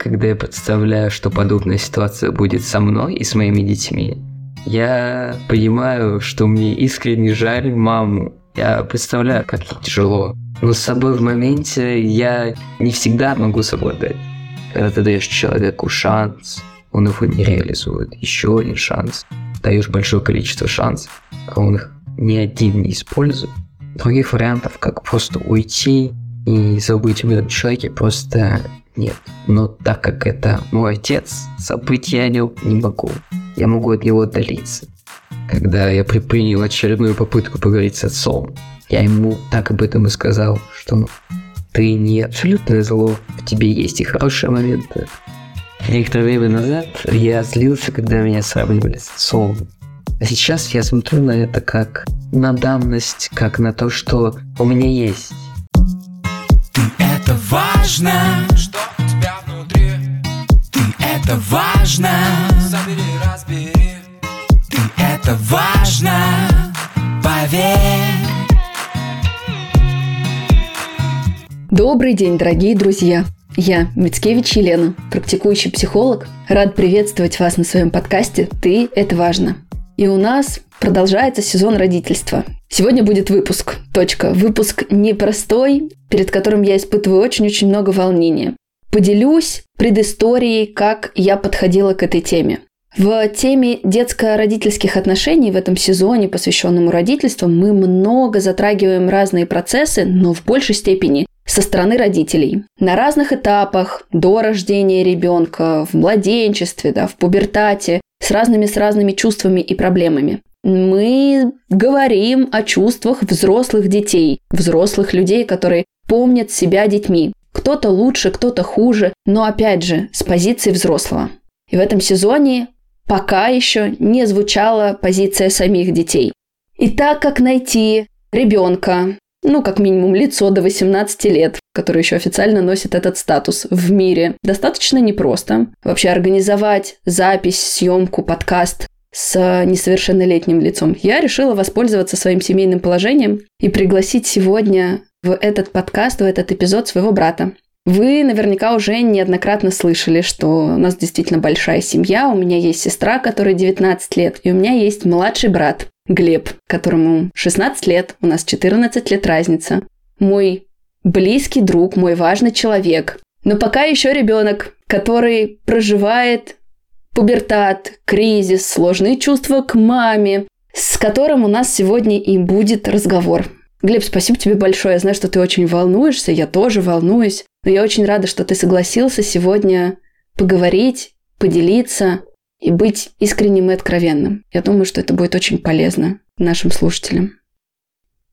когда я представляю, что подобная ситуация будет со мной и с моими детьми, я понимаю, что мне искренне жаль маму. Я представляю, как ей тяжело. Но с собой в моменте я не всегда могу совладать. Когда ты даешь человеку шанс, он его не реализует. Еще один шанс. Даешь большое количество шансов, а он их ни один не использует. Других вариантов, как просто уйти и забыть об этом человеке, просто нет. Но так как это мой отец, забыть я не, не могу. Я могу от него отдалиться. Когда я предпринял очередную попытку поговорить с отцом, я ему так об этом и сказал, что ты не абсолютное зло, в тебе есть и хорошие моменты. Некоторое время назад я злился, когда меня сравнивали с отцом. А сейчас я смотрю на это как на данность, как на то, что у меня есть. Ты это важно, это важно, забери, разбери. Ты это важно, поверь. Добрый день, дорогие друзья! Я, Мицкевич Елена, практикующий психолог, рад приветствовать вас на своем подкасте «Ты – это важно». И у нас продолжается сезон родительства. Сегодня будет выпуск. Точка. Выпуск непростой, перед которым я испытываю очень-очень много волнения. Поделюсь предысторией, как я подходила к этой теме. В теме детско-родительских отношений в этом сезоне, посвященному родительству, мы много затрагиваем разные процессы, но в большей степени со стороны родителей. На разных этапах, до рождения ребенка, в младенчестве, да, в пубертате, с разными с разными чувствами и проблемами. Мы говорим о чувствах взрослых детей, взрослых людей, которые помнят себя детьми. Кто-то лучше, кто-то хуже, но опять же, с позиции взрослого. И в этом сезоне пока еще не звучала позиция самих детей. И так как найти ребенка, ну, как минимум, лицо до 18 лет, которое еще официально носит этот статус в мире, достаточно непросто. Вообще организовать запись, съемку, подкаст с несовершеннолетним лицом. Я решила воспользоваться своим семейным положением и пригласить сегодня в этот подкаст, в этот эпизод своего брата. Вы наверняка уже неоднократно слышали, что у нас действительно большая семья. У меня есть сестра, которой 19 лет, и у меня есть младший брат Глеб, которому 16 лет, у нас 14 лет разница. Мой близкий друг, мой важный человек. Но пока еще ребенок, который проживает пубертат, кризис, сложные чувства к маме, с которым у нас сегодня и будет разговор. Глеб, спасибо тебе большое. Я знаю, что ты очень волнуешься, я тоже волнуюсь. Но я очень рада, что ты согласился сегодня поговорить, поделиться и быть искренним и откровенным. Я думаю, что это будет очень полезно нашим слушателям.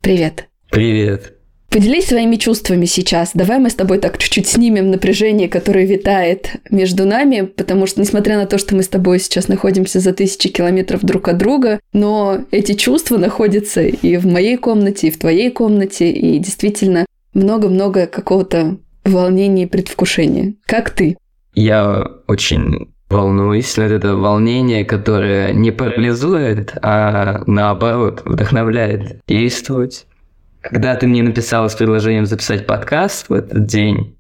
Привет. Привет. Поделись своими чувствами сейчас. Давай мы с тобой так чуть-чуть снимем напряжение, которое витает между нами, потому что, несмотря на то, что мы с тобой сейчас находимся за тысячи километров друг от друга, но эти чувства находятся и в моей комнате, и в твоей комнате, и действительно много-много какого-то волнения и предвкушения. Как ты? Я очень волнуюсь, но это волнение, которое не парализует, а наоборот вдохновляет действовать когда ты мне написала с предложением записать подкаст в этот день,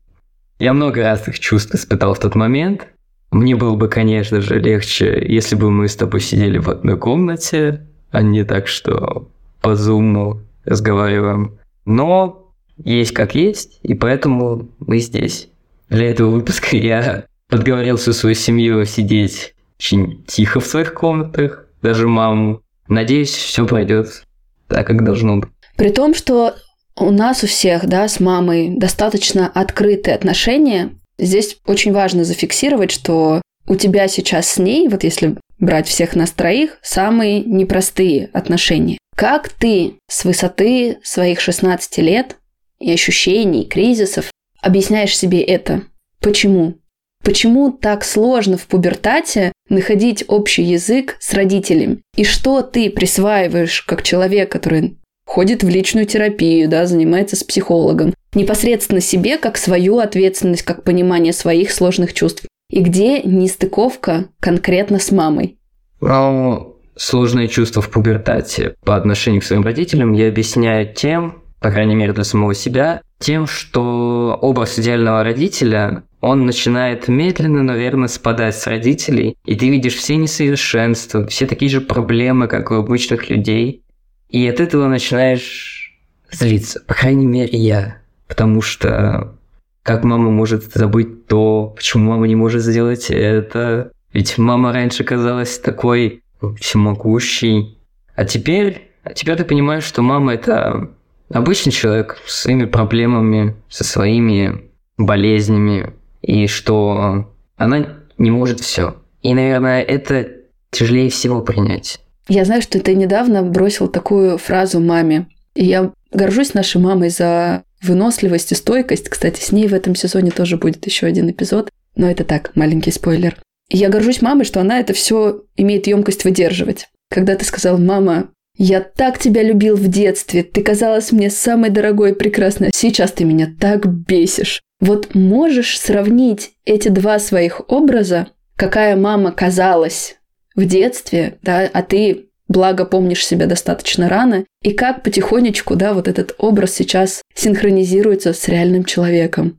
я много разных чувств испытал в тот момент. Мне было бы, конечно же, легче, если бы мы с тобой сидели в одной комнате, а не так, что по зуму разговариваем. Но есть как есть, и поэтому мы здесь. Для этого выпуска я подговорил всю свою семью сидеть очень тихо в своих комнатах, даже маму. Надеюсь, все пройдет так, как должно быть. При том, что у нас у всех, да, с мамой достаточно открытые отношения, здесь очень важно зафиксировать, что у тебя сейчас с ней, вот если брать всех нас троих, самые непростые отношения. Как ты с высоты своих 16 лет и ощущений, кризисов объясняешь себе это? Почему? Почему так сложно в пубертате находить общий язык с родителем? И что ты присваиваешь как человек, который ходит в личную терапию, да, занимается с психологом. Непосредственно себе, как свою ответственность, как понимание своих сложных чувств. И где нестыковка конкретно с мамой? Ну, сложные чувства в пубертате по отношению к своим родителям я объясняю тем, по крайней мере для самого себя, Тем, что образ идеального родителя, он начинает медленно, наверное, спадать с родителей, и ты видишь все несовершенства, все такие же проблемы, как у обычных людей, и от этого начинаешь злиться. По крайней мере, я. Потому что как мама может забыть то, почему мама не может сделать это? Ведь мама раньше казалась такой всемогущей. А теперь, а теперь ты понимаешь, что мама это обычный человек с своими проблемами, со своими болезнями, и что она не может все. И, наверное, это тяжелее всего принять. Я знаю, что ты недавно бросил такую фразу маме. И я горжусь нашей мамой за выносливость и стойкость. Кстати, с ней в этом сезоне тоже будет еще один эпизод. Но это так, маленький спойлер. И я горжусь мамой, что она это все имеет емкость выдерживать. Когда ты сказал, мама, я так тебя любил в детстве, ты казалась мне самой дорогой и прекрасной, сейчас ты меня так бесишь. Вот можешь сравнить эти два своих образа, какая мама казалась в детстве, да, а ты благо помнишь себя достаточно рано, и как потихонечку, да, вот этот образ сейчас синхронизируется с реальным человеком.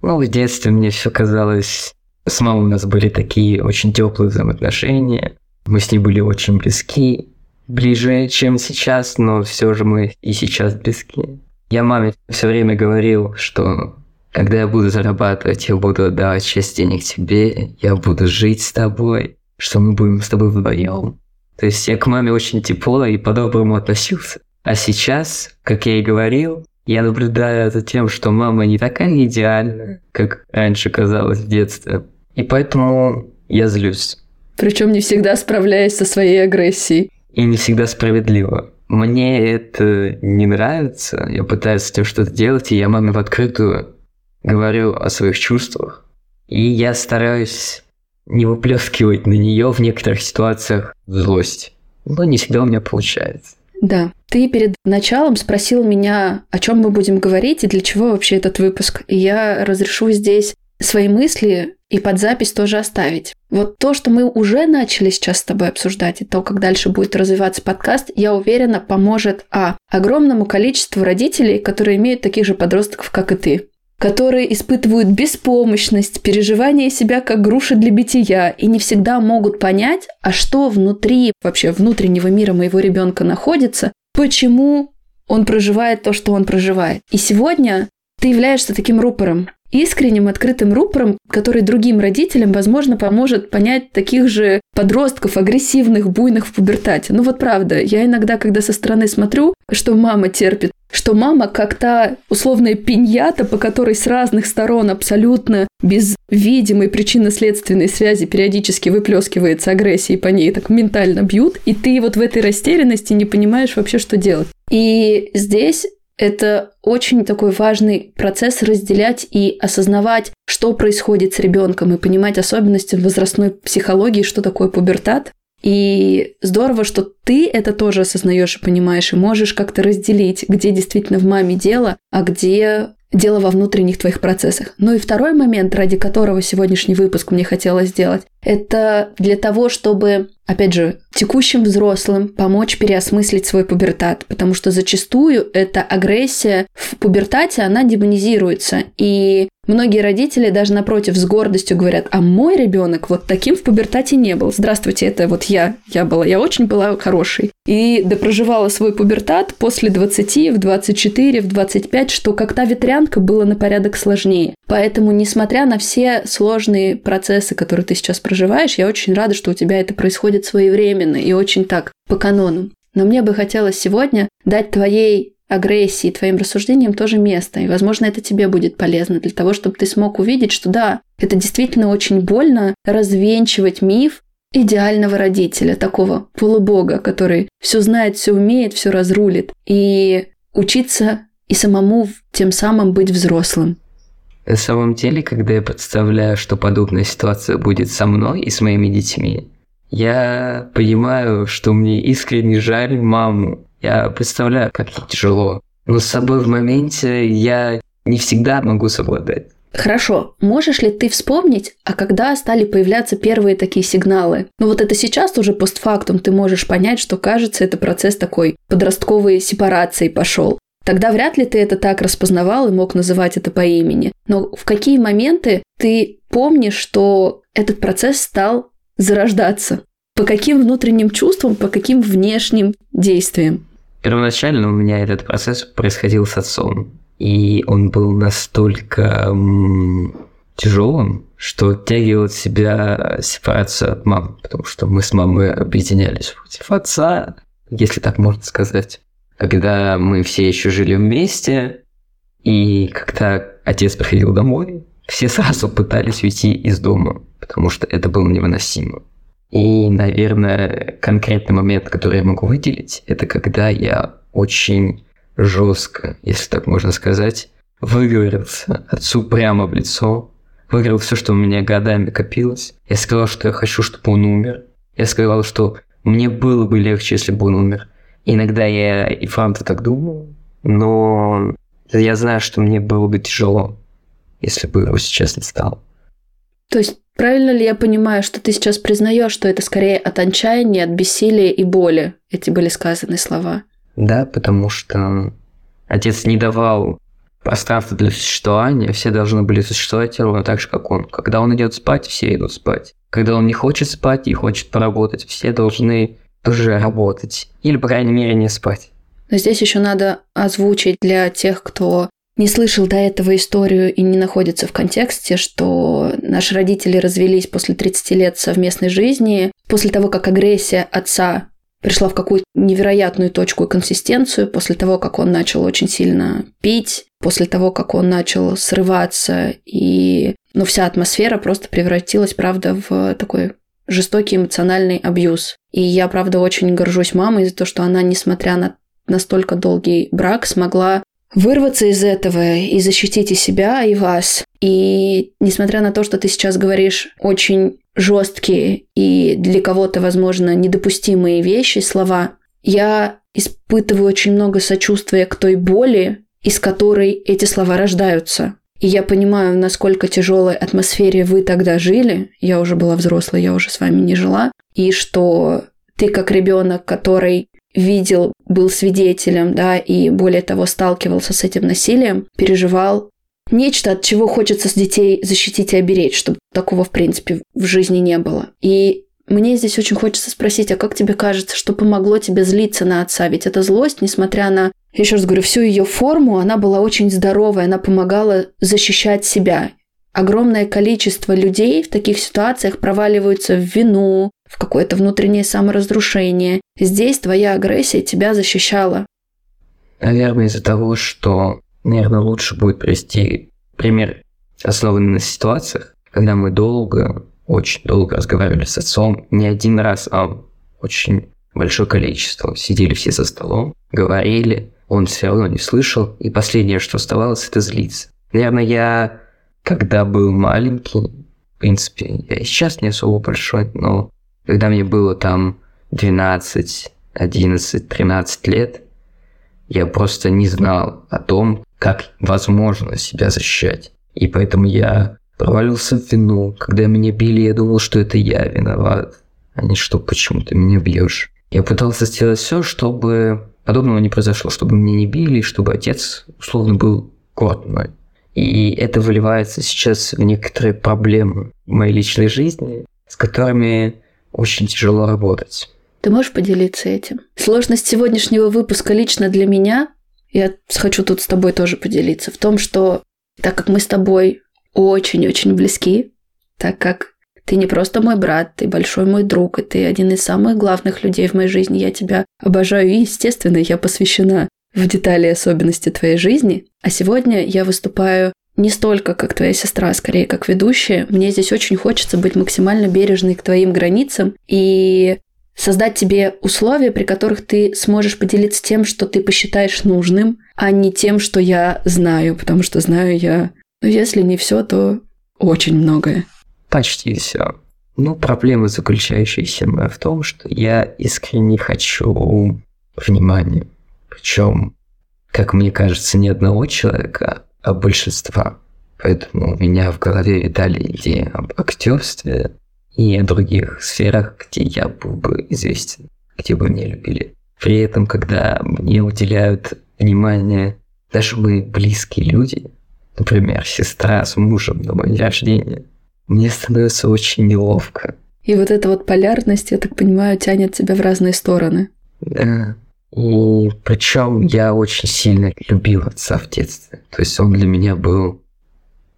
Ну, в детстве мне все казалось... С мамой у нас были такие очень теплые взаимоотношения. Мы с ней были очень близки. Ближе, чем сейчас, но все же мы и сейчас близки. Я маме все время говорил, что когда я буду зарабатывать, я буду отдавать часть денег тебе, я буду жить с тобой, что мы будем с тобой вдвоем. То есть я к маме очень тепло и по-доброму относился. А сейчас, как я и говорил, я наблюдаю за тем, что мама не такая идеальная, как раньше казалось в детстве. И поэтому я злюсь. Причем не всегда справляясь со своей агрессией. И не всегда справедливо. Мне это не нравится. Я пытаюсь с этим что-то делать, и я маме в открытую говорю о своих чувствах. И я стараюсь не выплескивать на нее в некоторых ситуациях злость. Но не всегда у меня получается. Да. Ты перед началом спросил меня, о чем мы будем говорить и для чего вообще этот выпуск. И я разрешу здесь свои мысли и под запись тоже оставить. Вот то, что мы уже начали сейчас с тобой обсуждать, и то, как дальше будет развиваться подкаст, я уверена, поможет, а, огромному количеству родителей, которые имеют таких же подростков, как и ты которые испытывают беспомощность, переживание себя как груши для бития и не всегда могут понять, а что внутри вообще внутреннего мира моего ребенка находится, почему он проживает то, что он проживает. И сегодня ты являешься таким рупором, искренним, открытым рупором, который другим родителям, возможно, поможет понять таких же подростков, агрессивных, буйных в пубертате. Ну вот правда, я иногда, когда со стороны смотрю, что мама терпит, что мама как та условная пиньята, по которой с разных сторон абсолютно без видимой причинно-следственной связи периодически выплескивается агрессия, и по ней так ментально бьют, и ты вот в этой растерянности не понимаешь вообще, что делать. И здесь это очень такой важный процесс разделять и осознавать, что происходит с ребенком и понимать особенности возрастной психологии, что такое пубертат. И здорово, что ты это тоже осознаешь и понимаешь, и можешь как-то разделить, где действительно в маме дело, а где дело во внутренних твоих процессах. Ну и второй момент, ради которого сегодняшний выпуск мне хотелось сделать, это для того, чтобы, опять же, текущим взрослым помочь переосмыслить свой пубертат, потому что зачастую эта агрессия в пубертате, она демонизируется, и Многие родители даже напротив с гордостью говорят, а мой ребенок вот таким в пубертате не был. Здравствуйте, это вот я. Я была, я очень была хорошей. И допроживала свой пубертат после 20, в 24, в 25, что как та ветрянка было на порядок сложнее. Поэтому, несмотря на все сложные процессы, которые ты сейчас проживаешь, я очень рада, что у тебя это происходит своевременно и очень так, по канону. Но мне бы хотелось сегодня дать твоей агрессии, твоим рассуждениям тоже место. И, возможно, это тебе будет полезно для того, чтобы ты смог увидеть, что да, это действительно очень больно развенчивать миф идеального родителя, такого полубога, который все знает, все умеет, все разрулит. И учиться и самому тем самым быть взрослым. На самом деле, когда я представляю, что подобная ситуация будет со мной и с моими детьми, я понимаю, что мне искренне жаль маму, я представляю, как тяжело. Но с собой в моменте я не всегда могу совладать. Хорошо, можешь ли ты вспомнить, а когда стали появляться первые такие сигналы? Ну вот это сейчас уже постфактум ты можешь понять, что кажется, это процесс такой подростковой сепарации пошел. Тогда вряд ли ты это так распознавал и мог называть это по имени. Но в какие моменты ты помнишь, что этот процесс стал зарождаться? По каким внутренним чувствам, по каким внешним действиям? Первоначально у меня этот процесс происходил с отцом. И он был настолько тяжелым, что оттягивал от себя сепарацию от мамы, потому что мы с мамой объединялись против отца, если так можно сказать. Когда мы все еще жили вместе, и когда отец приходил домой, все сразу пытались уйти из дома, потому что это было невыносимо. И, наверное, конкретный момент, который я могу выделить, это когда я очень жестко, если так можно сказать, выговорился отцу прямо в лицо, выговорил все, что у меня годами копилось. Я сказал, что я хочу, чтобы он умер. Я сказал, что мне было бы легче, если бы он умер. Иногда я и правда так думаю, но я знаю, что мне было бы тяжело, если бы его сейчас не стало. То есть правильно ли я понимаю, что ты сейчас признаешь, что это скорее от отчаяния, от бессилия и боли эти были сказаны слова? Да, потому что отец не давал пространства для существования, все должны были существовать ровно так же, как он. Когда он идет спать, все идут спать. Когда он не хочет спать и хочет поработать, все должны тоже работать. Или, по крайней мере, не спать. Но здесь еще надо озвучить для тех, кто не слышал до этого историю и не находится в контексте, что наши родители развелись после 30 лет совместной жизни, после того, как агрессия отца пришла в какую-то невероятную точку и консистенцию после того, как он начал очень сильно пить, после того, как он начал срываться, и ну, вся атмосфера просто превратилась, правда, в такой жестокий эмоциональный абьюз. И я, правда, очень горжусь мамой за то, что она, несмотря на настолько долгий брак, смогла вырваться из этого и защитить и себя, и вас. И несмотря на то, что ты сейчас говоришь очень жесткие и для кого-то, возможно, недопустимые вещи, слова, я испытываю очень много сочувствия к той боли, из которой эти слова рождаются. И я понимаю, насколько тяжелой атмосфере вы тогда жили. Я уже была взрослой, я уже с вами не жила. И что ты как ребенок, который видел, был свидетелем, да, и более того сталкивался с этим насилием, переживал нечто, от чего хочется с детей защитить и оберечь, чтобы такого, в принципе, в жизни не было. И мне здесь очень хочется спросить, а как тебе кажется, что помогло тебе злиться на отца? Ведь эта злость, несмотря на, еще раз говорю, всю ее форму, она была очень здоровая, она помогала защищать себя. Огромное количество людей в таких ситуациях проваливаются в вину, в какое-то внутреннее саморазрушение. Здесь твоя агрессия тебя защищала. Наверное, из-за того, что Наверное, лучше будет привести пример, основанный на ситуациях, когда мы долго, очень долго разговаривали с отцом, не один раз, а очень большое количество. Сидели все за столом, говорили, он все равно не слышал, и последнее, что оставалось, это злиться. Наверное, я, когда был маленький, в принципе, я сейчас не особо большой, но когда мне было там 12, 11, 13 лет, я просто не знал о том, как возможно себя защищать. И поэтому я провалился в вину. Когда меня били, я думал, что это я виноват, а не что почему ты меня бьешь. Я пытался сделать все, чтобы подобного не произошло, чтобы меня не били, чтобы отец условно был горд мной. И это выливается сейчас в некоторые проблемы в моей личной жизни, с которыми очень тяжело работать. Ты можешь поделиться этим? Сложность сегодняшнего выпуска лично для меня я хочу тут с тобой тоже поделиться в том, что так как мы с тобой очень-очень близки, так как ты не просто мой брат, ты большой мой друг, и ты один из самых главных людей в моей жизни. Я тебя обожаю, и, естественно, я посвящена в детали особенности твоей жизни. А сегодня я выступаю не столько как твоя сестра, а скорее как ведущая. Мне здесь очень хочется быть максимально бережной к твоим границам и создать тебе условия, при которых ты сможешь поделиться тем, что ты посчитаешь нужным, а не тем, что я знаю, потому что знаю я, ну, если не все, то очень многое. Почти все. Ну, проблема, заключающаяся в том, что я искренне хочу внимания. Причем, как мне кажется, не одного человека, большинства. Поэтому у меня в голове витали идеи об актерстве, и о других сферах, где я был бы известен, где бы меня любили. При этом, когда мне уделяют внимание. Даже мы близкие люди, например, сестра с мужем на мой день рождения, мне становится очень неловко. И вот эта вот полярность, я так понимаю, тянет тебя в разные стороны. Да. И причем я очень сильно любил отца в детстве. То есть он для меня был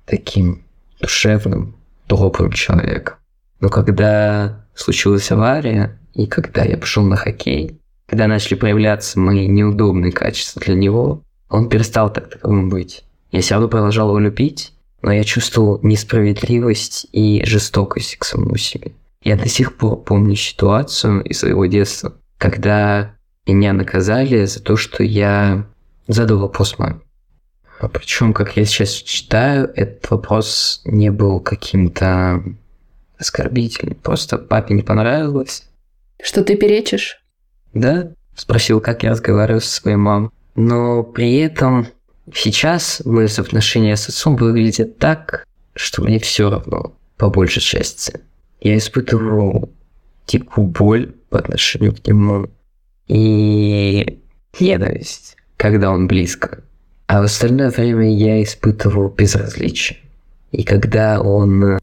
таким душевным, добрым человеком. Но когда случилась авария, и когда я пошел на хоккей, когда начали проявляться мои неудобные качества для него, он перестал так таковым быть. Я все равно продолжал его любить, но я чувствовал несправедливость и жестокость к самому себе. Я до сих пор помню ситуацию из своего детства, когда меня наказали за то, что я задал вопрос маме. А причем, как я сейчас читаю, этот вопрос не был каким-то оскорбительным. Просто папе не понравилось. Что ты перечишь? Да, спросил, как я разговариваю со своей мамой. Но при этом сейчас мои отношения с отцом выглядят так, что мне все равно, по большей части. Я испытываю дикую боль по отношению к нему и ненависть, когда он близко. А в остальное время я испытывал безразличие. И когда он,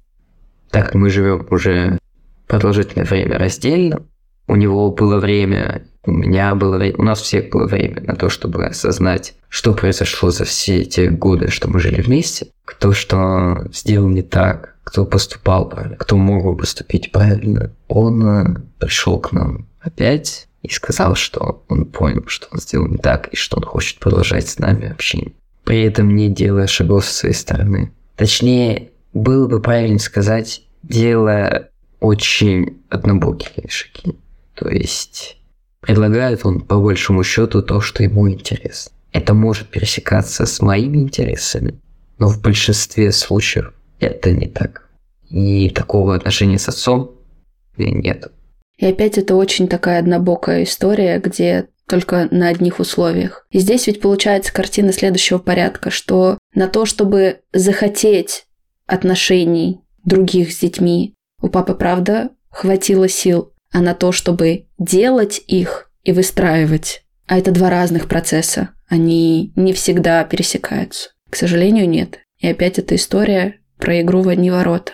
так как мы живем уже продолжительное время раздельно, у него было время, у меня было время, у нас всех было время на то, чтобы осознать, что произошло за все эти годы, что мы жили вместе, кто что сделал не так, кто поступал правильно, кто мог бы поступить правильно. Он э, пришел к нам опять и сказал, что он понял, что он сделал не так, и что он хочет продолжать с нами общение. При этом не делая шагов со своей стороны. Точнее, было бы правильно сказать, делая очень однобокие шаги. То есть предлагает он по большему счету то, что ему интересно. Это может пересекаться с моими интересами, но в большинстве случаев это не так. И такого отношения с отцом нет. И опять это очень такая однобокая история, где только на одних условиях. И здесь ведь получается картина следующего порядка, что на то, чтобы захотеть отношений других с детьми, у папы, правда, хватило сил, а на то, чтобы делать их и выстраивать. А это два разных процесса. Они не всегда пересекаются. К сожалению, нет. И опять эта история про игру в одни ворота.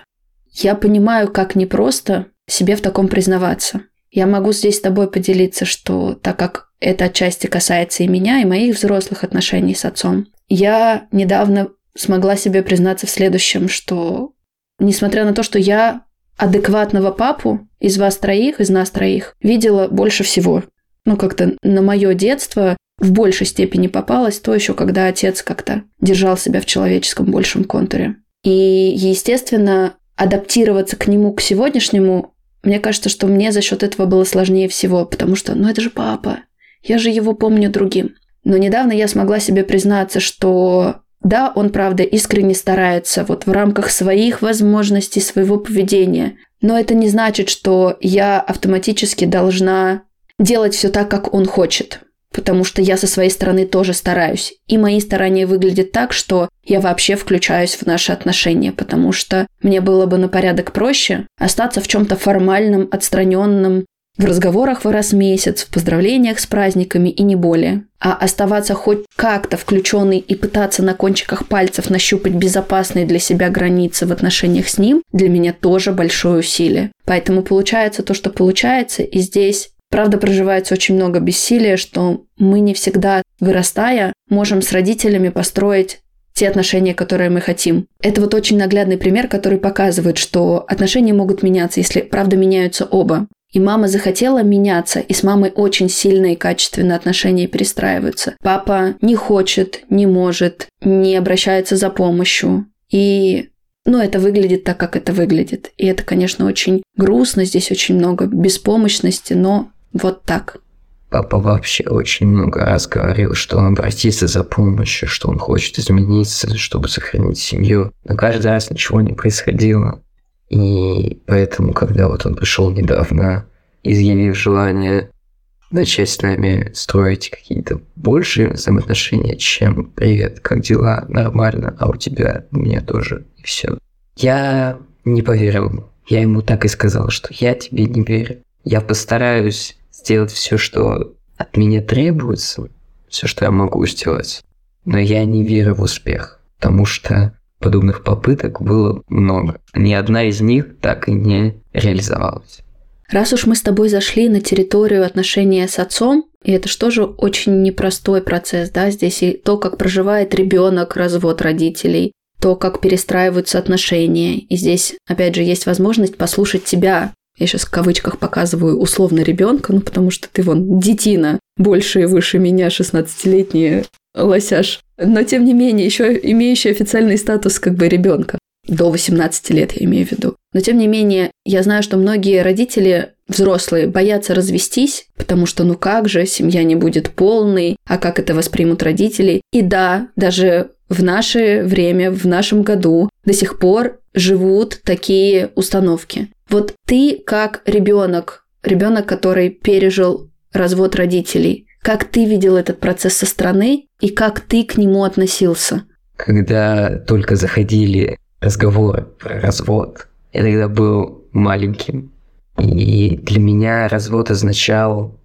Я понимаю, как непросто себе в таком признаваться. Я могу здесь с тобой поделиться, что так как это отчасти касается и меня, и моих взрослых отношений с отцом, я недавно смогла себе признаться в следующем, что несмотря на то, что я адекватного папу из вас троих, из нас троих, видела больше всего. Ну, как-то на мое детство в большей степени попалось то еще, когда отец как-то держал себя в человеческом большем контуре. И, естественно, адаптироваться к нему, к сегодняшнему мне кажется, что мне за счет этого было сложнее всего, потому что, ну это же папа, я же его помню другим. Но недавно я смогла себе признаться, что да, он, правда, искренне старается вот в рамках своих возможностей, своего поведения. Но это не значит, что я автоматически должна делать все так, как он хочет потому что я со своей стороны тоже стараюсь. И мои старания выглядят так, что я вообще включаюсь в наши отношения, потому что мне было бы на порядок проще остаться в чем-то формальном, отстраненном, в разговорах в раз в месяц, в поздравлениях с праздниками и не более. А оставаться хоть как-то включенной и пытаться на кончиках пальцев нащупать безопасные для себя границы в отношениях с ним, для меня тоже большое усилие. Поэтому получается то, что получается, и здесь Правда, проживается очень много бессилия, что мы не всегда, вырастая, можем с родителями построить те отношения, которые мы хотим. Это вот очень наглядный пример, который показывает, что отношения могут меняться, если, правда, меняются оба. И мама захотела меняться, и с мамой очень сильно и качественно отношения перестраиваются. Папа не хочет, не может, не обращается за помощью. И ну, это выглядит так, как это выглядит. И это, конечно, очень грустно, здесь очень много беспомощности, но вот так. Папа вообще очень много раз говорил, что он обратится за помощью, что он хочет измениться, чтобы сохранить семью. Но каждый раз ничего не происходило. И поэтому, когда вот он пришел недавно, изъявив желание начать с нами строить какие-то большие взаимоотношения, чем «Привет, как дела? Нормально, а у тебя? У меня тоже». И все. Я не поверил. Я ему так и сказал, что я тебе не верю. Я постараюсь сделать все, что от меня требуется, все, что я могу сделать. Но я не верю в успех, потому что подобных попыток было много. Ни одна из них так и не реализовалась. Раз уж мы с тобой зашли на территорию отношения с отцом, и это же тоже очень непростой процесс, да, здесь и то, как проживает ребенок, развод родителей, то, как перестраиваются отношения. И здесь, опять же, есть возможность послушать тебя. Я сейчас в кавычках показываю условно ребенка, ну потому что ты вон детина, больше и выше меня, 16-летний лосяш. Но тем не менее, еще имеющий официальный статус как бы ребенка. До 18 лет, я имею в виду. Но тем не менее, я знаю, что многие родители взрослые боятся развестись, потому что ну как же, семья не будет полной, а как это воспримут родители. И да, даже в наше время, в нашем году до сих пор живут такие установки. Вот ты как ребенок, ребенок, который пережил развод родителей, как ты видел этот процесс со стороны и как ты к нему относился? Когда только заходили разговоры про развод, я тогда был маленьким, и для меня развод означал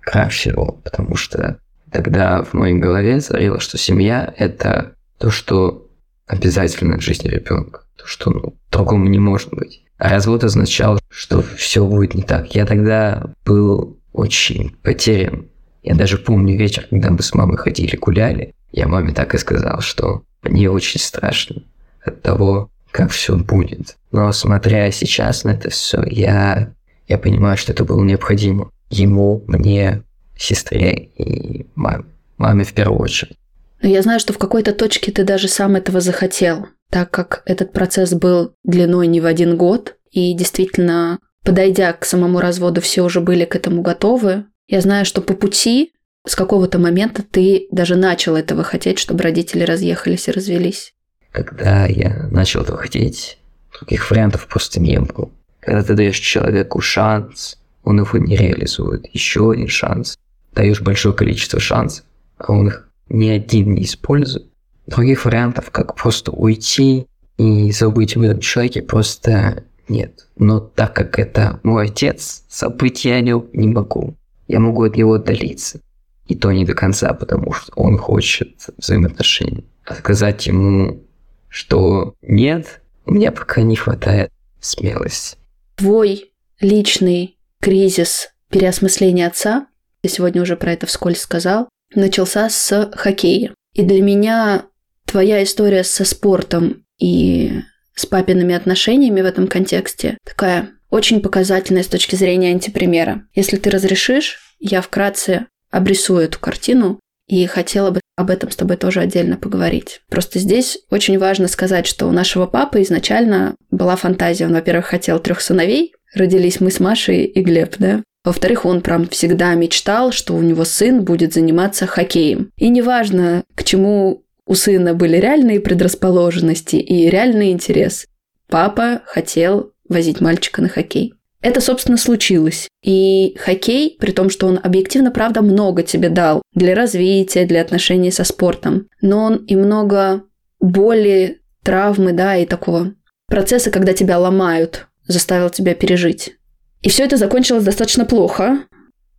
крах всего, потому что тогда в моей голове царило, что семья – это то, что обязательно в жизни ребенка, то, что ну, другому не может быть. А развод означал, что все будет не так. Я тогда был очень потерян. Я даже помню вечер, когда мы с мамой ходили, гуляли, я маме так и сказал, что мне очень страшно от того, как все будет. Но смотря сейчас на это все, я, я понимаю, что это было необходимо. Ему, мне, сестре и маме. Маме в первую очередь. Но я знаю, что в какой-то точке ты даже сам этого захотел, так как этот процесс был длиной не в один год, и действительно, подойдя к самому разводу, все уже были к этому готовы. Я знаю, что по пути с какого-то момента ты даже начал этого хотеть, чтобы родители разъехались и развелись. Когда я начал этого хотеть, других вариантов просто не было. Когда ты даешь человеку шанс, он его не реализует. Еще один шанс. Даешь большое количество шансов, а он их ни один не использую. Других вариантов, как просто уйти и забыть об этом человеке, просто нет. Но так как это мой отец, забыть я о нем не могу. Я могу от него отдалиться. И то не до конца, потому что он хочет взаимоотношений. А сказать ему, что нет, у меня пока не хватает смелости. Твой личный кризис переосмысления отца, я сегодня уже про это вскользь сказал, начался с хоккея. И для меня твоя история со спортом и с папиными отношениями в этом контексте такая очень показательная с точки зрения антипримера. Если ты разрешишь, я вкратце обрисую эту картину и хотела бы об этом с тобой тоже отдельно поговорить. Просто здесь очень важно сказать, что у нашего папы изначально была фантазия. Он, во-первых, хотел трех сыновей, родились мы с Машей и Глеб, да? Во-вторых, он прям всегда мечтал, что у него сын будет заниматься хоккеем. И неважно, к чему у сына были реальные предрасположенности и реальный интерес, папа хотел возить мальчика на хоккей. Это, собственно, случилось. И хоккей, при том, что он объективно, правда, много тебе дал для развития, для отношений со спортом, но он и много боли, травмы, да, и такого процесса, когда тебя ломают, заставил тебя пережить. И все это закончилось достаточно плохо,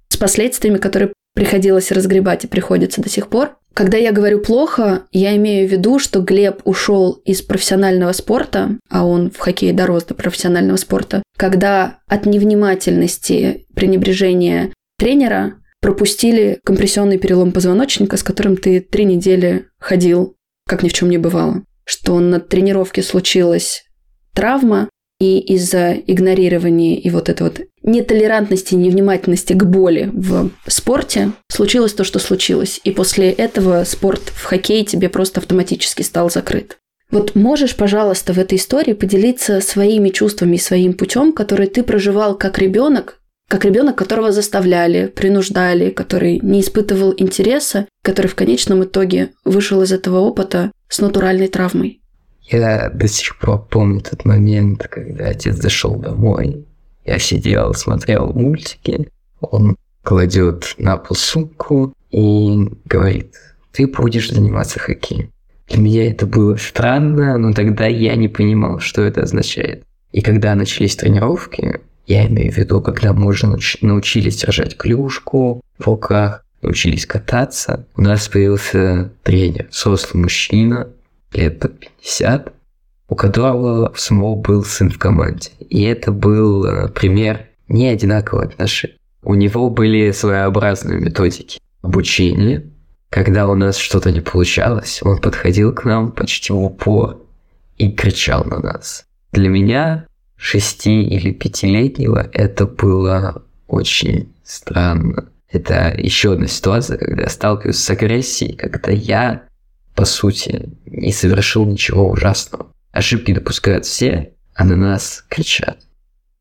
с последствиями, которые приходилось разгребать и приходится до сих пор. Когда я говорю плохо, я имею в виду, что Глеб ушел из профессионального спорта, а он в хоккее дорос до профессионального спорта, когда от невнимательности, пренебрежения тренера пропустили компрессионный перелом позвоночника, с которым ты три недели ходил, как ни в чем не бывало. Что на тренировке случилась травма, и из-за игнорирования и вот этой вот нетолерантности, невнимательности к боли в спорте случилось то, что случилось. И после этого спорт в хоккее тебе просто автоматически стал закрыт. Вот можешь, пожалуйста, в этой истории поделиться своими чувствами и своим путем, который ты проживал как ребенок, как ребенок, которого заставляли, принуждали, который не испытывал интереса, который в конечном итоге вышел из этого опыта с натуральной травмой. Я до сих пор помню тот момент, когда отец зашел домой. Я сидел, смотрел мультики. Он кладет на пол сумку и говорит, ты будешь заниматься хоккеем. Для меня это было странно, но тогда я не понимал, что это означает. И когда начались тренировки, я имею в виду, когда мы уже научились держать клюшку в руках, учились кататься. У нас появился тренер, взрослый мужчина, лет под 50, у которого в самого был сын в команде. И это был э, пример не одинакового отношения. У него были своеобразные методики обучения. Когда у нас что-то не получалось, он подходил к нам почти в упор и кричал на нас. Для меня, шести- или пятилетнего, это было очень странно. Это еще одна ситуация, когда я сталкиваюсь с агрессией, когда я, по сути, не совершил ничего ужасного. Ошибки допускают все, а на нас кричат.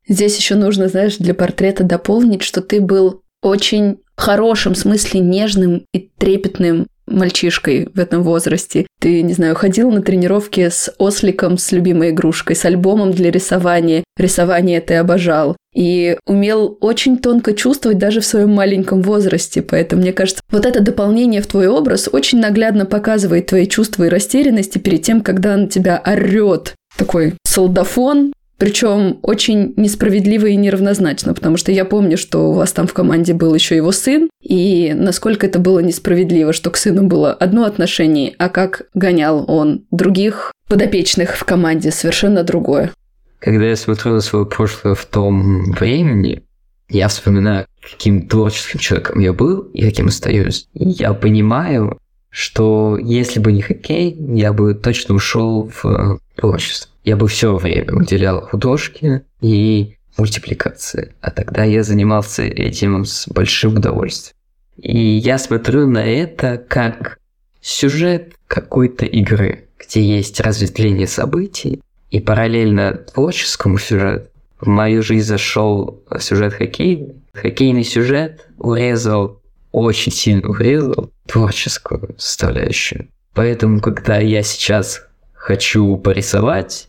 Здесь еще нужно, знаешь, для портрета дополнить, что ты был очень в хорошем смысле нежным и трепетным мальчишкой в этом возрасте. Ты, не знаю, ходил на тренировки с осликом, с любимой игрушкой, с альбомом для рисования. Рисование ты обожал. И умел очень тонко чувствовать даже в своем маленьком возрасте. Поэтому, мне кажется, вот это дополнение в твой образ очень наглядно показывает твои чувства и растерянности перед тем, когда на тебя орет такой солдафон, причем очень несправедливо и неравнозначно, потому что я помню, что у вас там в команде был еще его сын, и насколько это было несправедливо, что к сыну было одно отношение, а как гонял он других подопечных в команде совершенно другое. Когда я смотрю на свое прошлое в том времени, я вспоминаю, каким творческим человеком я был и каким остаюсь. И я понимаю, что если бы не хоккей, я бы точно ушел в э, творчество я бы все время уделял художке и мультипликации. А тогда я занимался этим с большим удовольствием. И я смотрю на это как сюжет какой-то игры, где есть разветвление событий, и параллельно творческому сюжету в мою жизнь зашел сюжет хоккейный. Хоккейный сюжет урезал, очень сильно урезал творческую составляющую. Поэтому, когда я сейчас хочу порисовать,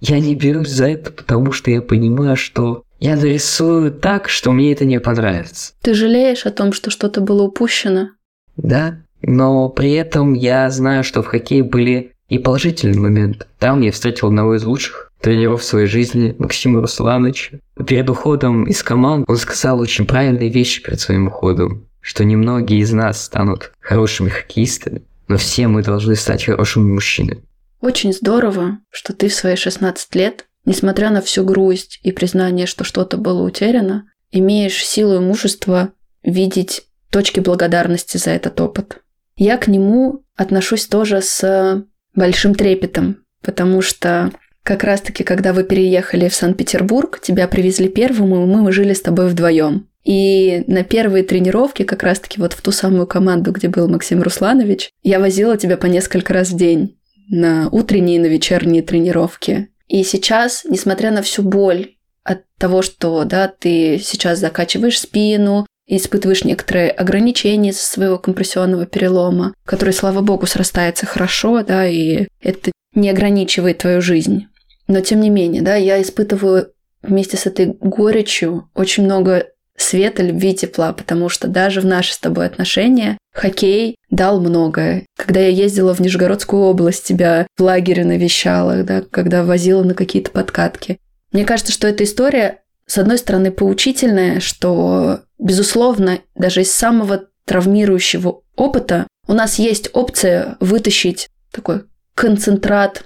я не берусь за это, потому что я понимаю, что я нарисую так, что мне это не понравится. Ты жалеешь о том, что что-то было упущено? Да, но при этом я знаю, что в хоккее были и положительные моменты. Там я встретил одного из лучших тренеров своей жизни, Максима Руслановича. Перед уходом из команд он сказал очень правильные вещи перед своим уходом, что немногие из нас станут хорошими хоккеистами, но все мы должны стать хорошими мужчинами. Очень здорово, что ты в свои 16 лет, несмотря на всю грусть и признание, что что-то было утеряно, имеешь силу и мужество видеть точки благодарности за этот опыт. Я к нему отношусь тоже с большим трепетом, потому что как раз-таки, когда вы переехали в Санкт-Петербург, тебя привезли первым, и мы жили с тобой вдвоем. И на первые тренировки, как раз-таки вот в ту самую команду, где был Максим Русланович, я возила тебя по несколько раз в день на утренние и на вечерние тренировки. И сейчас, несмотря на всю боль от того, что да, ты сейчас закачиваешь спину, испытываешь некоторые ограничения из своего компрессионного перелома, который, слава богу, срастается хорошо, да, и это не ограничивает твою жизнь. Но тем не менее, да, я испытываю вместе с этой горечью очень много света, любви, тепла, потому что даже в наши с тобой отношения хоккей дал многое. Когда я ездила в Нижегородскую область, тебя в лагере навещала, да, когда возила на какие-то подкатки. Мне кажется, что эта история, с одной стороны, поучительная, что, безусловно, даже из самого травмирующего опыта у нас есть опция вытащить такой концентрат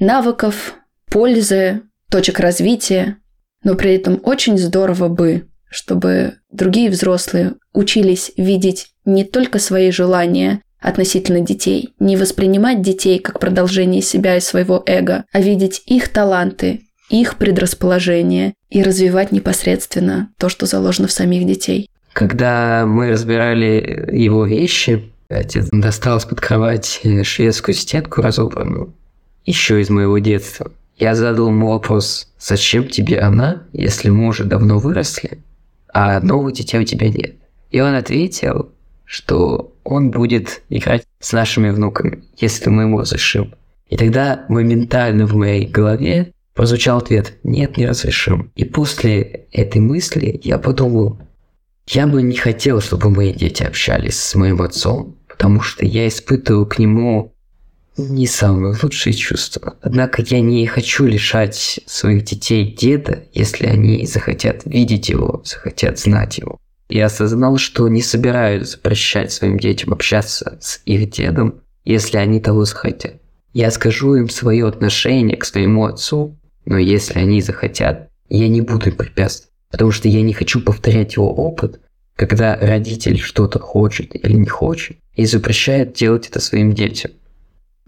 навыков, пользы, точек развития, но при этом очень здорово бы чтобы другие взрослые учились видеть не только свои желания относительно детей, не воспринимать детей как продолжение себя и своего эго, а видеть их таланты, их предрасположения и развивать непосредственно то, что заложено в самих детей. Когда мы разбирали его вещи, отец достал из-под кровати шведскую стенку разобранную, еще из моего детства. Я задал ему вопрос, зачем тебе она, если мы уже давно выросли, а нового детей у тебя нет. И он ответил, что он будет играть с нашими внуками, если мы ему разрешим. И тогда моментально в моей голове прозвучал ответ «Нет, не разрешим». И после этой мысли я подумал, я бы не хотел, чтобы мои дети общались с моим отцом, потому что я испытываю к нему не самые лучшие чувства. Однако я не хочу лишать своих детей деда, если они захотят видеть его, захотят знать его. Я осознал, что не собираюсь запрещать своим детям общаться с их дедом, если они того захотят. Я скажу им свое отношение к своему отцу, но если они захотят, я не буду им препятствовать, потому что я не хочу повторять его опыт, когда родитель что-то хочет или не хочет и запрещает делать это своим детям.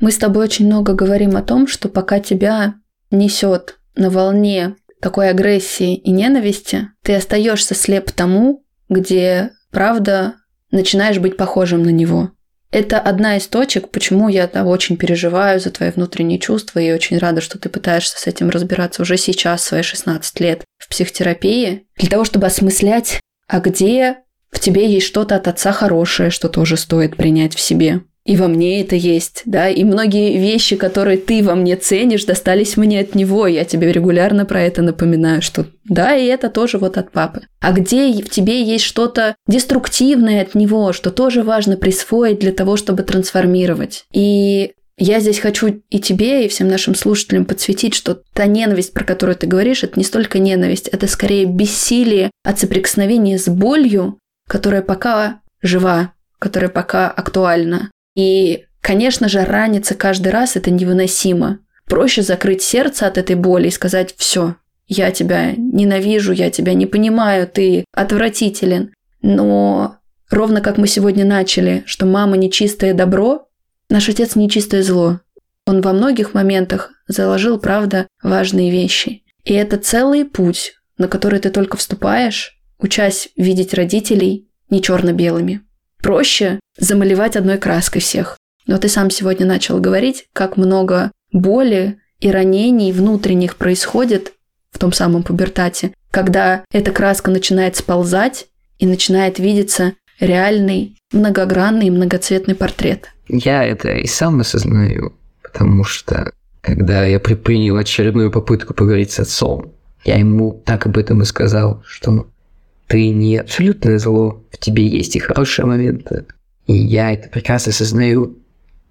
Мы с тобой очень много говорим о том, что пока тебя несет на волне такой агрессии и ненависти, ты остаешься слеп тому, где, правда, начинаешь быть похожим на него. Это одна из точек, почему я да, очень переживаю за твои внутренние чувства и очень рада, что ты пытаешься с этим разбираться уже сейчас, в свои 16 лет, в психотерапии, для того, чтобы осмыслять, а где в тебе есть что-то от отца хорошее, что тоже стоит принять в себе и во мне это есть, да, и многие вещи, которые ты во мне ценишь, достались мне от него, я тебе регулярно про это напоминаю, что да, и это тоже вот от папы. А где в тебе есть что-то деструктивное от него, что тоже важно присвоить для того, чтобы трансформировать. И я здесь хочу и тебе, и всем нашим слушателям подсветить, что та ненависть, про которую ты говоришь, это не столько ненависть, это скорее бессилие от соприкосновения с болью, которая пока жива, которая пока актуальна. И, конечно же, раниться каждый раз это невыносимо. Проще закрыть сердце от этой боли и сказать «все, я тебя ненавижу, я тебя не понимаю, ты отвратителен». Но ровно как мы сегодня начали, что мама нечистое добро, наш отец нечистое зло. Он во многих моментах заложил, правда, важные вещи. И это целый путь, на который ты только вступаешь, учась видеть родителей не черно-белыми. Проще замалевать одной краской всех. Но ты сам сегодня начал говорить, как много боли и ранений внутренних происходит в том самом пубертате, когда эта краска начинает сползать и начинает видеться реальный, многогранный многоцветный портрет. Я это и сам осознаю, потому что когда я предпринял очередную попытку поговорить с отцом, я ему так об этом и сказал, что ты не абсолютное зло, в тебе есть и хорошие моменты. И я это прекрасно осознаю.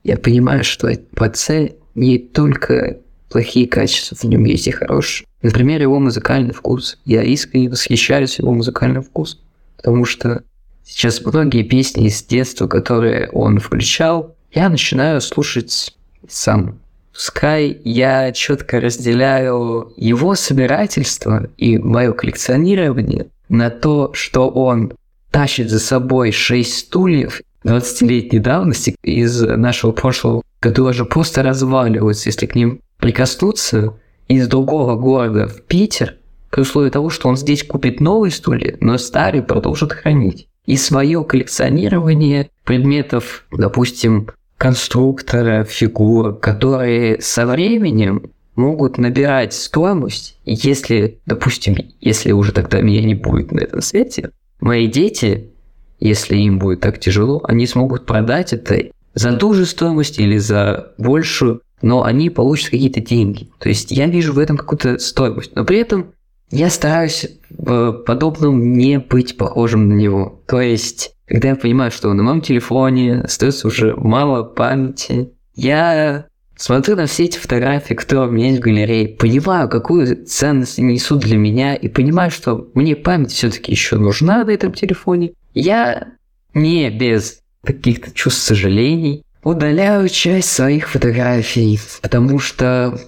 Я понимаю, что в отце не только плохие качества, в нем есть и хорошие. Например, его музыкальный вкус. Я искренне восхищаюсь его музыкальным вкусом. Потому что сейчас многие песни из детства, которые он включал, я начинаю слушать сам. Пускай я четко разделяю его собирательство и мое коллекционирование – на то, что он тащит за собой шесть стульев 20-летней давности из нашего прошлого, которые уже просто разваливаются, если к ним прикоснуться из другого города в Питер, при условии того, что он здесь купит новые стулья, но старые продолжит хранить. И свое коллекционирование предметов, допустим, конструктора, фигур, которые со временем могут набирать стоимость, если, допустим, если уже тогда меня не будет на этом свете, мои дети, если им будет так тяжело, они смогут продать это за ту же стоимость или за большую, но они получат какие-то деньги. То есть я вижу в этом какую-то стоимость, но при этом я стараюсь в подобном не быть похожим на него. То есть, когда я понимаю, что на моем телефоне остается уже мало памяти, я Смотрю на все эти фотографии, которые у меня есть в галерее, понимаю, какую ценность они несут для меня, и понимаю, что мне память все-таки еще нужна на этом телефоне. Я не без каких-то чувств сожалений удаляю часть своих фотографий, потому что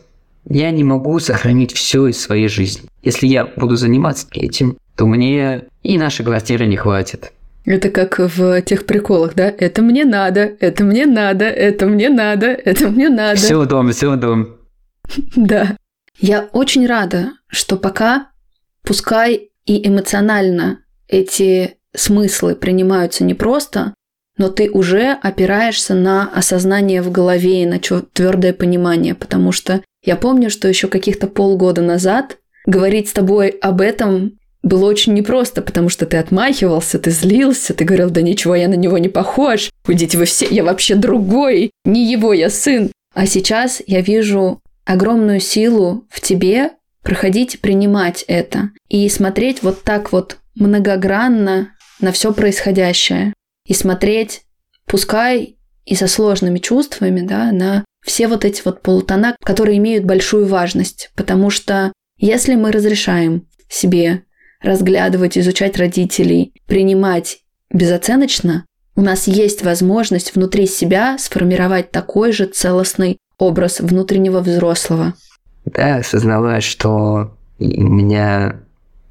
я не могу сохранить все из своей жизни. Если я буду заниматься этим, то мне и нашей квартиры не хватит. Это как в тех приколах, да? Это мне надо, это мне надо, это мне надо, это мне надо. Все в доме, все в доме. Да. Я очень рада, что пока, пускай и эмоционально эти смыслы принимаются непросто, но ты уже опираешься на осознание в голове и на твердое понимание, потому что я помню, что еще каких-то полгода назад говорить с тобой об этом было очень непросто, потому что ты отмахивался, ты злился, ты говорил, да ничего, я на него не похож, уйдите вы все, я вообще другой, не его, я сын. А сейчас я вижу огромную силу в тебе проходить и принимать это. И смотреть вот так вот многогранно на все происходящее. И смотреть, пускай и со сложными чувствами, да, на все вот эти вот полутона, которые имеют большую важность. Потому что если мы разрешаем себе разглядывать, изучать родителей, принимать безоценочно, у нас есть возможность внутри себя сформировать такой же целостный образ внутреннего взрослого. Да, осознавая, что меня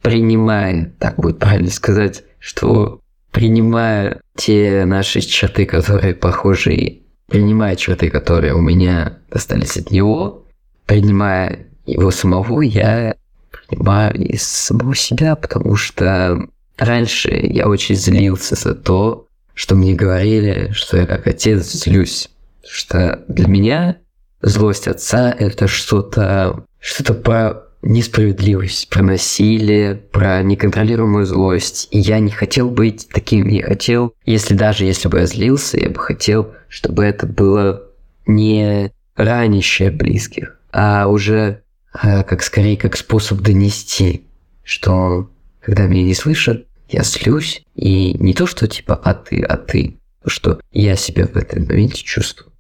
принимая, так будет правильно сказать, что принимая те наши черты, которые похожи, принимая черты, которые у меня достались от него, принимая его самого, я принимаю из самого себя, потому что раньше я очень злился за то, что мне говорили, что я как отец злюсь. Что для меня злость отца – это что-то что-то про несправедливость, про насилие, про неконтролируемую злость. И я не хотел быть таким. Я хотел, если даже если бы я злился, я бы хотел, чтобы это было не ранящее близких, а уже а, как скорее как способ донести, что когда меня не слышат, я злюсь, и не то, что типа «а ты, а ты», что я себя в этом моменте чувствую.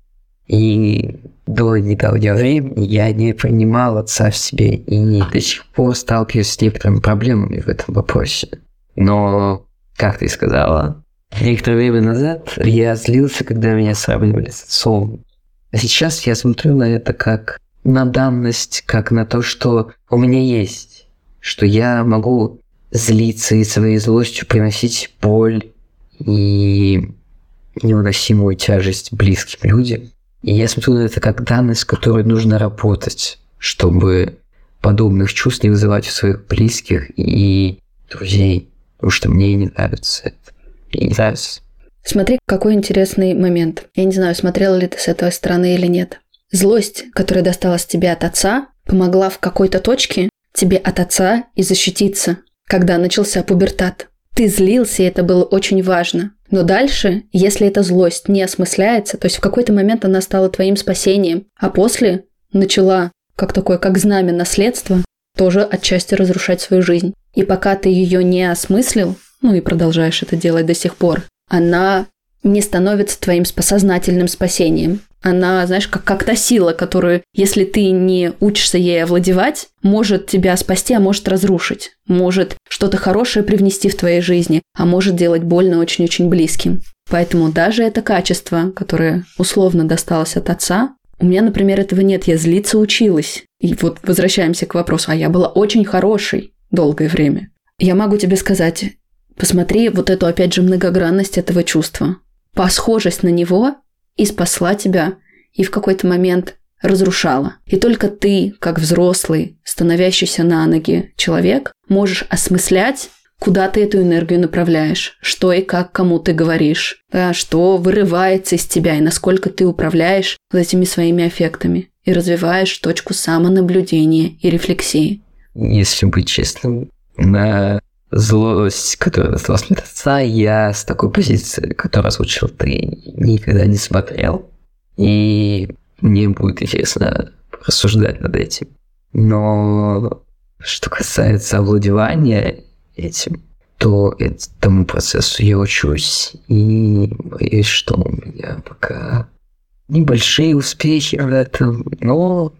И до недавнего времени я не принимал отца в себе и до сих пор сталкиваюсь с некоторыми проблемами в этом вопросе. Но, как ты сказала, некоторое время назад я злился, когда меня сравнивали с отцом. А сейчас я смотрю на это как на данность, как на то, что у меня есть, что я могу злиться и своей злостью приносить боль и невыносимую тяжесть близким людям. И я смотрю на это как данность, с которой нужно работать, чтобы подобных чувств не вызывать у своих близких и друзей, потому что мне не нравится это. Мне не нравится. Смотри, какой интересный момент. Я не знаю, смотрела ли ты с этой стороны или нет. Злость, которая досталась тебе от отца, помогла в какой-то точке тебе от отца и защититься, когда начался пубертат. Ты злился, и это было очень важно. Но дальше, если эта злость не осмысляется, то есть в какой-то момент она стала твоим спасением, а после начала, как такое, как знамя наследства, тоже отчасти разрушать свою жизнь. И пока ты ее не осмыслил, ну и продолжаешь это делать до сих пор, она не становится твоим сознательным спасением она, знаешь, как, как та сила, которую, если ты не учишься ей овладевать, может тебя спасти, а может разрушить. Может что-то хорошее привнести в твоей жизни, а может делать больно очень-очень близким. Поэтому даже это качество, которое условно досталось от отца, у меня, например, этого нет. Я злиться училась. И вот возвращаемся к вопросу, а я была очень хорошей долгое время. Я могу тебе сказать, посмотри вот эту, опять же, многогранность этого чувства. Посхожесть на него и спасла тебя, и в какой-то момент разрушала. И только ты, как взрослый, становящийся на ноги человек, можешь осмыслять, куда ты эту энергию направляешь, что и как кому ты говоришь, да, что вырывается из тебя и насколько ты управляешь этими своими аффектами и развиваешь точку самонаблюдения и рефлексии. Если быть честным, на злость, которая досталась от отца, я с такой позиции, которую озвучил ты, никогда не смотрел. И мне будет интересно рассуждать над этим. Но что касается овладевания этим, то этому процессу я учусь. И боюсь, что у меня пока небольшие успехи в этом, но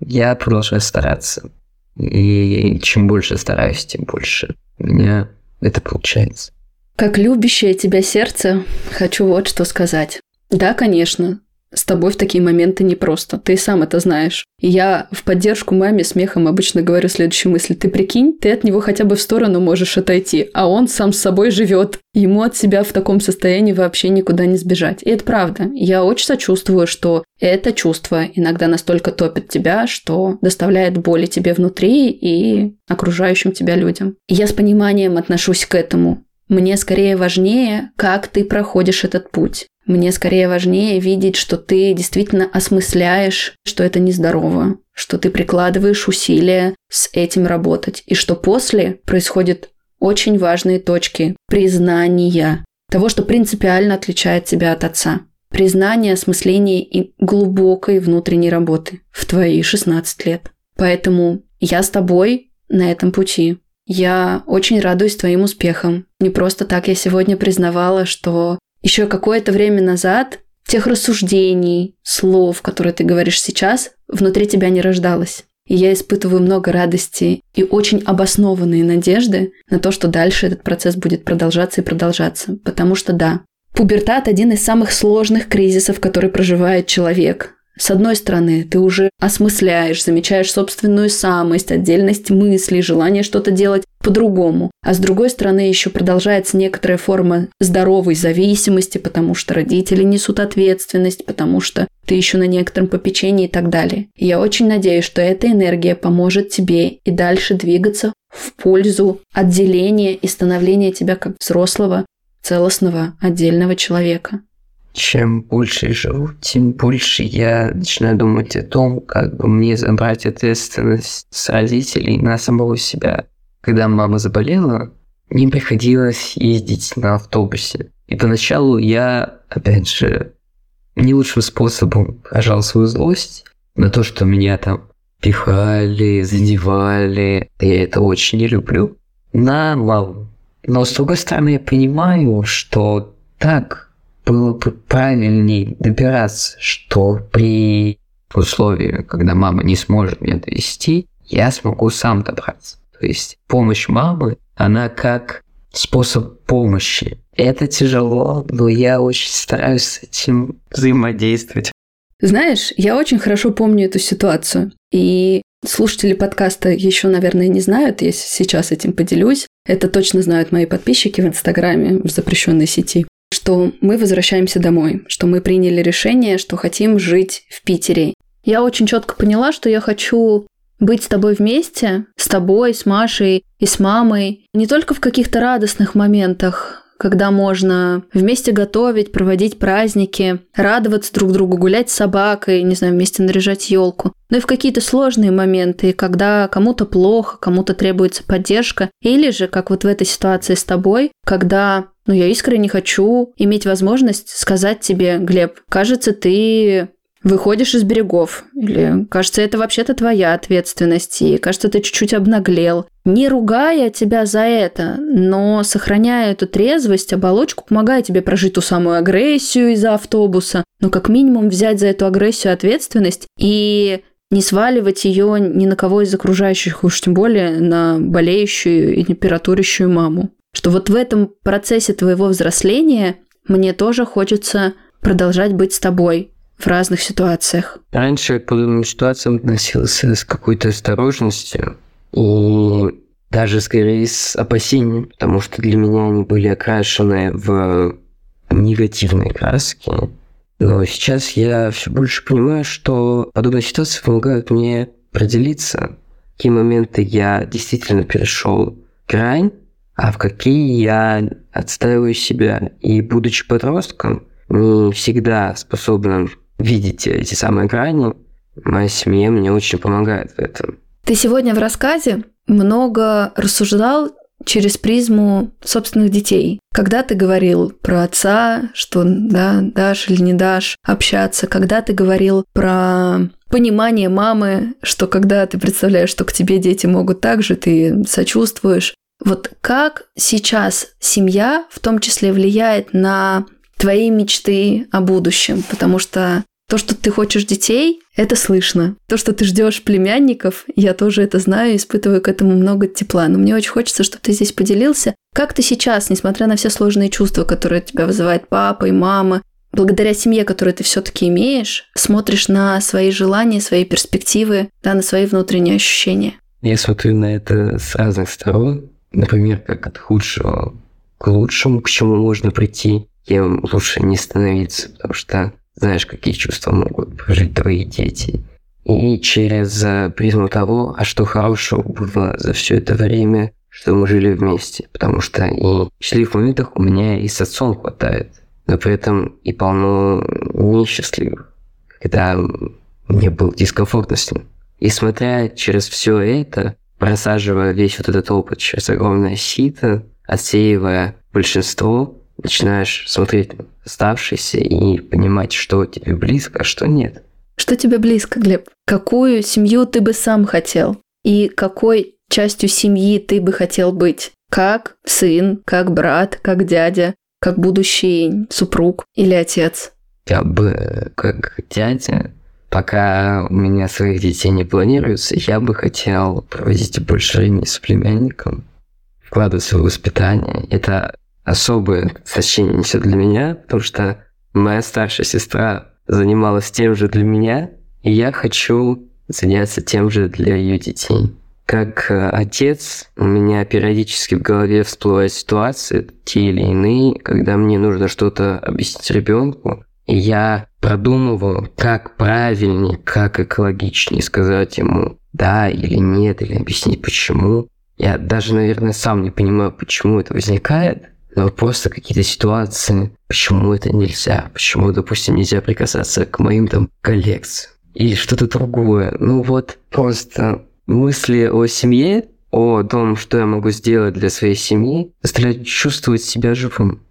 я продолжаю стараться. И чем больше стараюсь, тем больше у меня это получается. Как любящее тебя сердце, хочу вот что сказать. Да, конечно, с тобой в такие моменты непросто. Ты сам это знаешь. И я в поддержку маме смехом обычно говорю следующую мысль. Ты прикинь, ты от него хотя бы в сторону можешь отойти, а он сам с собой живет. Ему от себя в таком состоянии вообще никуда не сбежать. И это правда. Я очень сочувствую, что это чувство иногда настолько топит тебя, что доставляет боли тебе внутри и окружающим тебя людям. И я с пониманием отношусь к этому. Мне скорее важнее, как ты проходишь этот путь. Мне скорее важнее видеть, что ты действительно осмысляешь, что это нездорово, что ты прикладываешь усилия с этим работать, и что после происходят очень важные точки признания того, что принципиально отличает тебя от отца. Признание, осмысление и глубокой внутренней работы в твои 16 лет. Поэтому я с тобой на этом пути. Я очень радуюсь твоим успехам. Не просто так я сегодня признавала, что еще какое-то время назад тех рассуждений, слов, которые ты говоришь сейчас, внутри тебя не рождалось. И я испытываю много радости и очень обоснованные надежды на то, что дальше этот процесс будет продолжаться и продолжаться. Потому что да, пубертат – один из самых сложных кризисов, который проживает человек. С одной стороны, ты уже осмысляешь, замечаешь собственную самость, отдельность мыслей, желание что-то делать по-другому. А с другой стороны, еще продолжается некоторая форма здоровой зависимости, потому что родители несут ответственность, потому что ты еще на некотором попечении и так далее. И я очень надеюсь, что эта энергия поможет тебе и дальше двигаться в пользу отделения и становления тебя как взрослого, целостного, отдельного человека. Чем больше живу, тем больше я начинаю думать о том, как бы мне забрать ответственность с родителей на самого себя. Когда мама заболела, мне приходилось ездить на автобусе. И поначалу я, опять же, не лучшим способом выражал свою злость на то, что меня там пихали, задевали. Я это очень не люблю. На маму. Но с другой стороны, я понимаю, что так было бы правильнее добираться, что при условии, когда мама не сможет меня довести, я смогу сам добраться. То есть помощь мамы, она как способ помощи. Это тяжело, но я очень стараюсь с этим взаимодействовать. Знаешь, я очень хорошо помню эту ситуацию. И слушатели подкаста еще, наверное, не знают, я сейчас этим поделюсь. Это точно знают мои подписчики в Инстаграме, в запрещенной сети что мы возвращаемся домой, что мы приняли решение, что хотим жить в Питере. Я очень четко поняла, что я хочу быть с тобой вместе, с тобой, с Машей и с мамой, не только в каких-то радостных моментах, когда можно вместе готовить, проводить праздники, радоваться друг другу, гулять с собакой, не знаю, вместе наряжать елку. Но и в какие-то сложные моменты, когда кому-то плохо, кому-то требуется поддержка. Или же, как вот в этой ситуации с тобой, когда ну, я искренне хочу иметь возможность сказать тебе, Глеб, кажется, ты выходишь из берегов, или кажется, это вообще-то твоя ответственность, и кажется, ты чуть-чуть обнаглел. Не ругая тебя за это, но сохраняя эту трезвость, оболочку, помогая тебе прожить ту самую агрессию из-за автобуса, но как минимум взять за эту агрессию ответственность и не сваливать ее ни на кого из окружающих, уж тем более на болеющую и температурящую маму. Что вот в этом процессе твоего взросления мне тоже хочется продолжать быть с тобой, в разных ситуациях. Раньше я к подобным ситуациям относился с какой-то осторожностью и даже скорее с опасением, потому что для меня они были окрашены в негативные краски. Но сейчас я все больше понимаю, что подобные ситуации помогают мне определиться, в какие моменты я действительно перешел грань, а в какие я отстаиваю себя. И будучи подростком, не всегда способным видите эти самые грани, моя семья мне очень помогает в этом. Ты сегодня в рассказе много рассуждал через призму собственных детей. Когда ты говорил про отца, что да, дашь или не дашь общаться, когда ты говорил про понимание мамы, что когда ты представляешь, что к тебе дети могут так же, ты сочувствуешь. Вот как сейчас семья в том числе влияет на твои мечты о будущем, потому что то, что ты хочешь детей, это слышно. То, что ты ждешь племянников, я тоже это знаю, испытываю к этому много тепла. Но мне очень хочется, чтобы ты здесь поделился. Как ты сейчас, несмотря на все сложные чувства, которые тебя вызывает папа и мама, благодаря семье, которую ты все-таки имеешь, смотришь на свои желания, свои перспективы, да, на свои внутренние ощущения? Я смотрю на это с разных сторон. Например, как от худшего к лучшему, к чему можно прийти. Кем лучше не становиться, потому что знаешь, какие чувства могут прожить твои дети. И через э, призму того, а что хорошего было за все это время, что мы жили вместе. Потому что и счастливых моментах у меня и с отцом хватает. Но при этом и полно несчастливых, когда мне было дискомфортно с ним. И смотря через все это, просаживая весь вот этот опыт через огромное сито, отсеивая большинство, начинаешь смотреть оставшиеся и понимать, что тебе близко, а что нет. Что тебе близко, Глеб? Какую семью ты бы сам хотел? И какой частью семьи ты бы хотел быть? Как сын, как брат, как дядя, как будущий супруг или отец? Я бы как дядя, пока у меня своих детей не планируется, я бы хотел проводить больше времени с племянником, вкладываться в воспитание. Это особое значение несет для меня, потому что моя старшая сестра занималась тем же для меня, и я хочу заняться тем же для ее детей. Как э, отец, у меня периодически в голове всплывают ситуации, те или иные, когда мне нужно что-то объяснить ребенку, и я продумываю, как правильнее, как экологичнее сказать ему да или нет, или объяснить почему. Я даже, наверное, сам не понимаю, почему это возникает, просто какие-то ситуации, почему это нельзя, почему, допустим, нельзя прикасаться к моим там коллекциям или что-то другое. Ну вот просто мысли о семье, о том, что я могу сделать для своей семьи, заставляют чувствовать себя живым.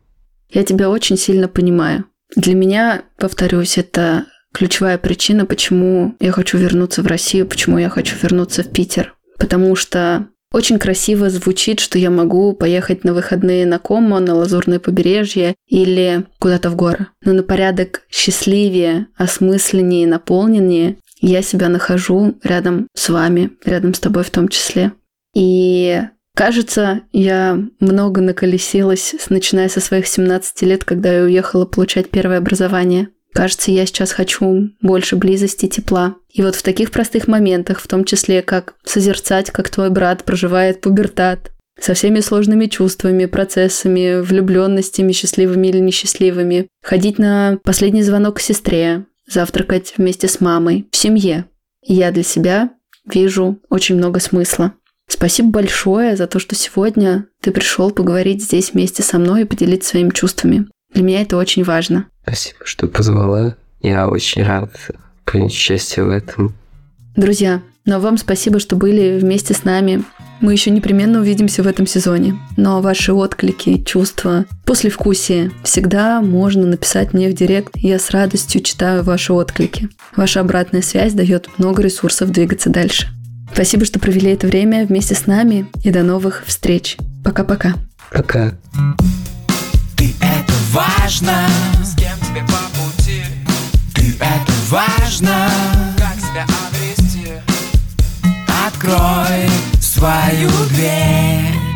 Я тебя очень сильно понимаю. Для меня, повторюсь, это ключевая причина, почему я хочу вернуться в Россию, почему я хочу вернуться в Питер. Потому что очень красиво звучит, что я могу поехать на выходные на Комо, на Лазурное побережье или куда-то в горы. Но на порядок счастливее, осмысленнее, наполненнее я себя нахожу рядом с вами, рядом с тобой в том числе. И кажется, я много наколесилась, начиная со своих 17 лет, когда я уехала получать первое образование. Кажется, я сейчас хочу больше близости, тепла. И вот в таких простых моментах, в том числе как созерцать, как твой брат проживает пубертат, со всеми сложными чувствами, процессами, влюбленностями, счастливыми или несчастливыми, ходить на последний звонок к сестре, завтракать вместе с мамой, в семье. Я для себя вижу очень много смысла. Спасибо большое за то, что сегодня ты пришел поговорить здесь вместе со мной и поделиться своими чувствами. Для меня это очень важно. Спасибо, что позвала. Я очень рад принять участие в этом. Друзья, ну а вам спасибо, что были вместе с нами. Мы еще непременно увидимся в этом сезоне. Но ваши отклики, чувства, послевкусие всегда можно написать мне в директ. Я с радостью читаю ваши отклики. Ваша обратная связь дает много ресурсов двигаться дальше. Спасибо, что провели это время вместе с нами и до новых встреч. Пока-пока. Пока. Ты это важно, с кем тебе по пути. Ты это важно, как себя обрести. Открой свою дверь.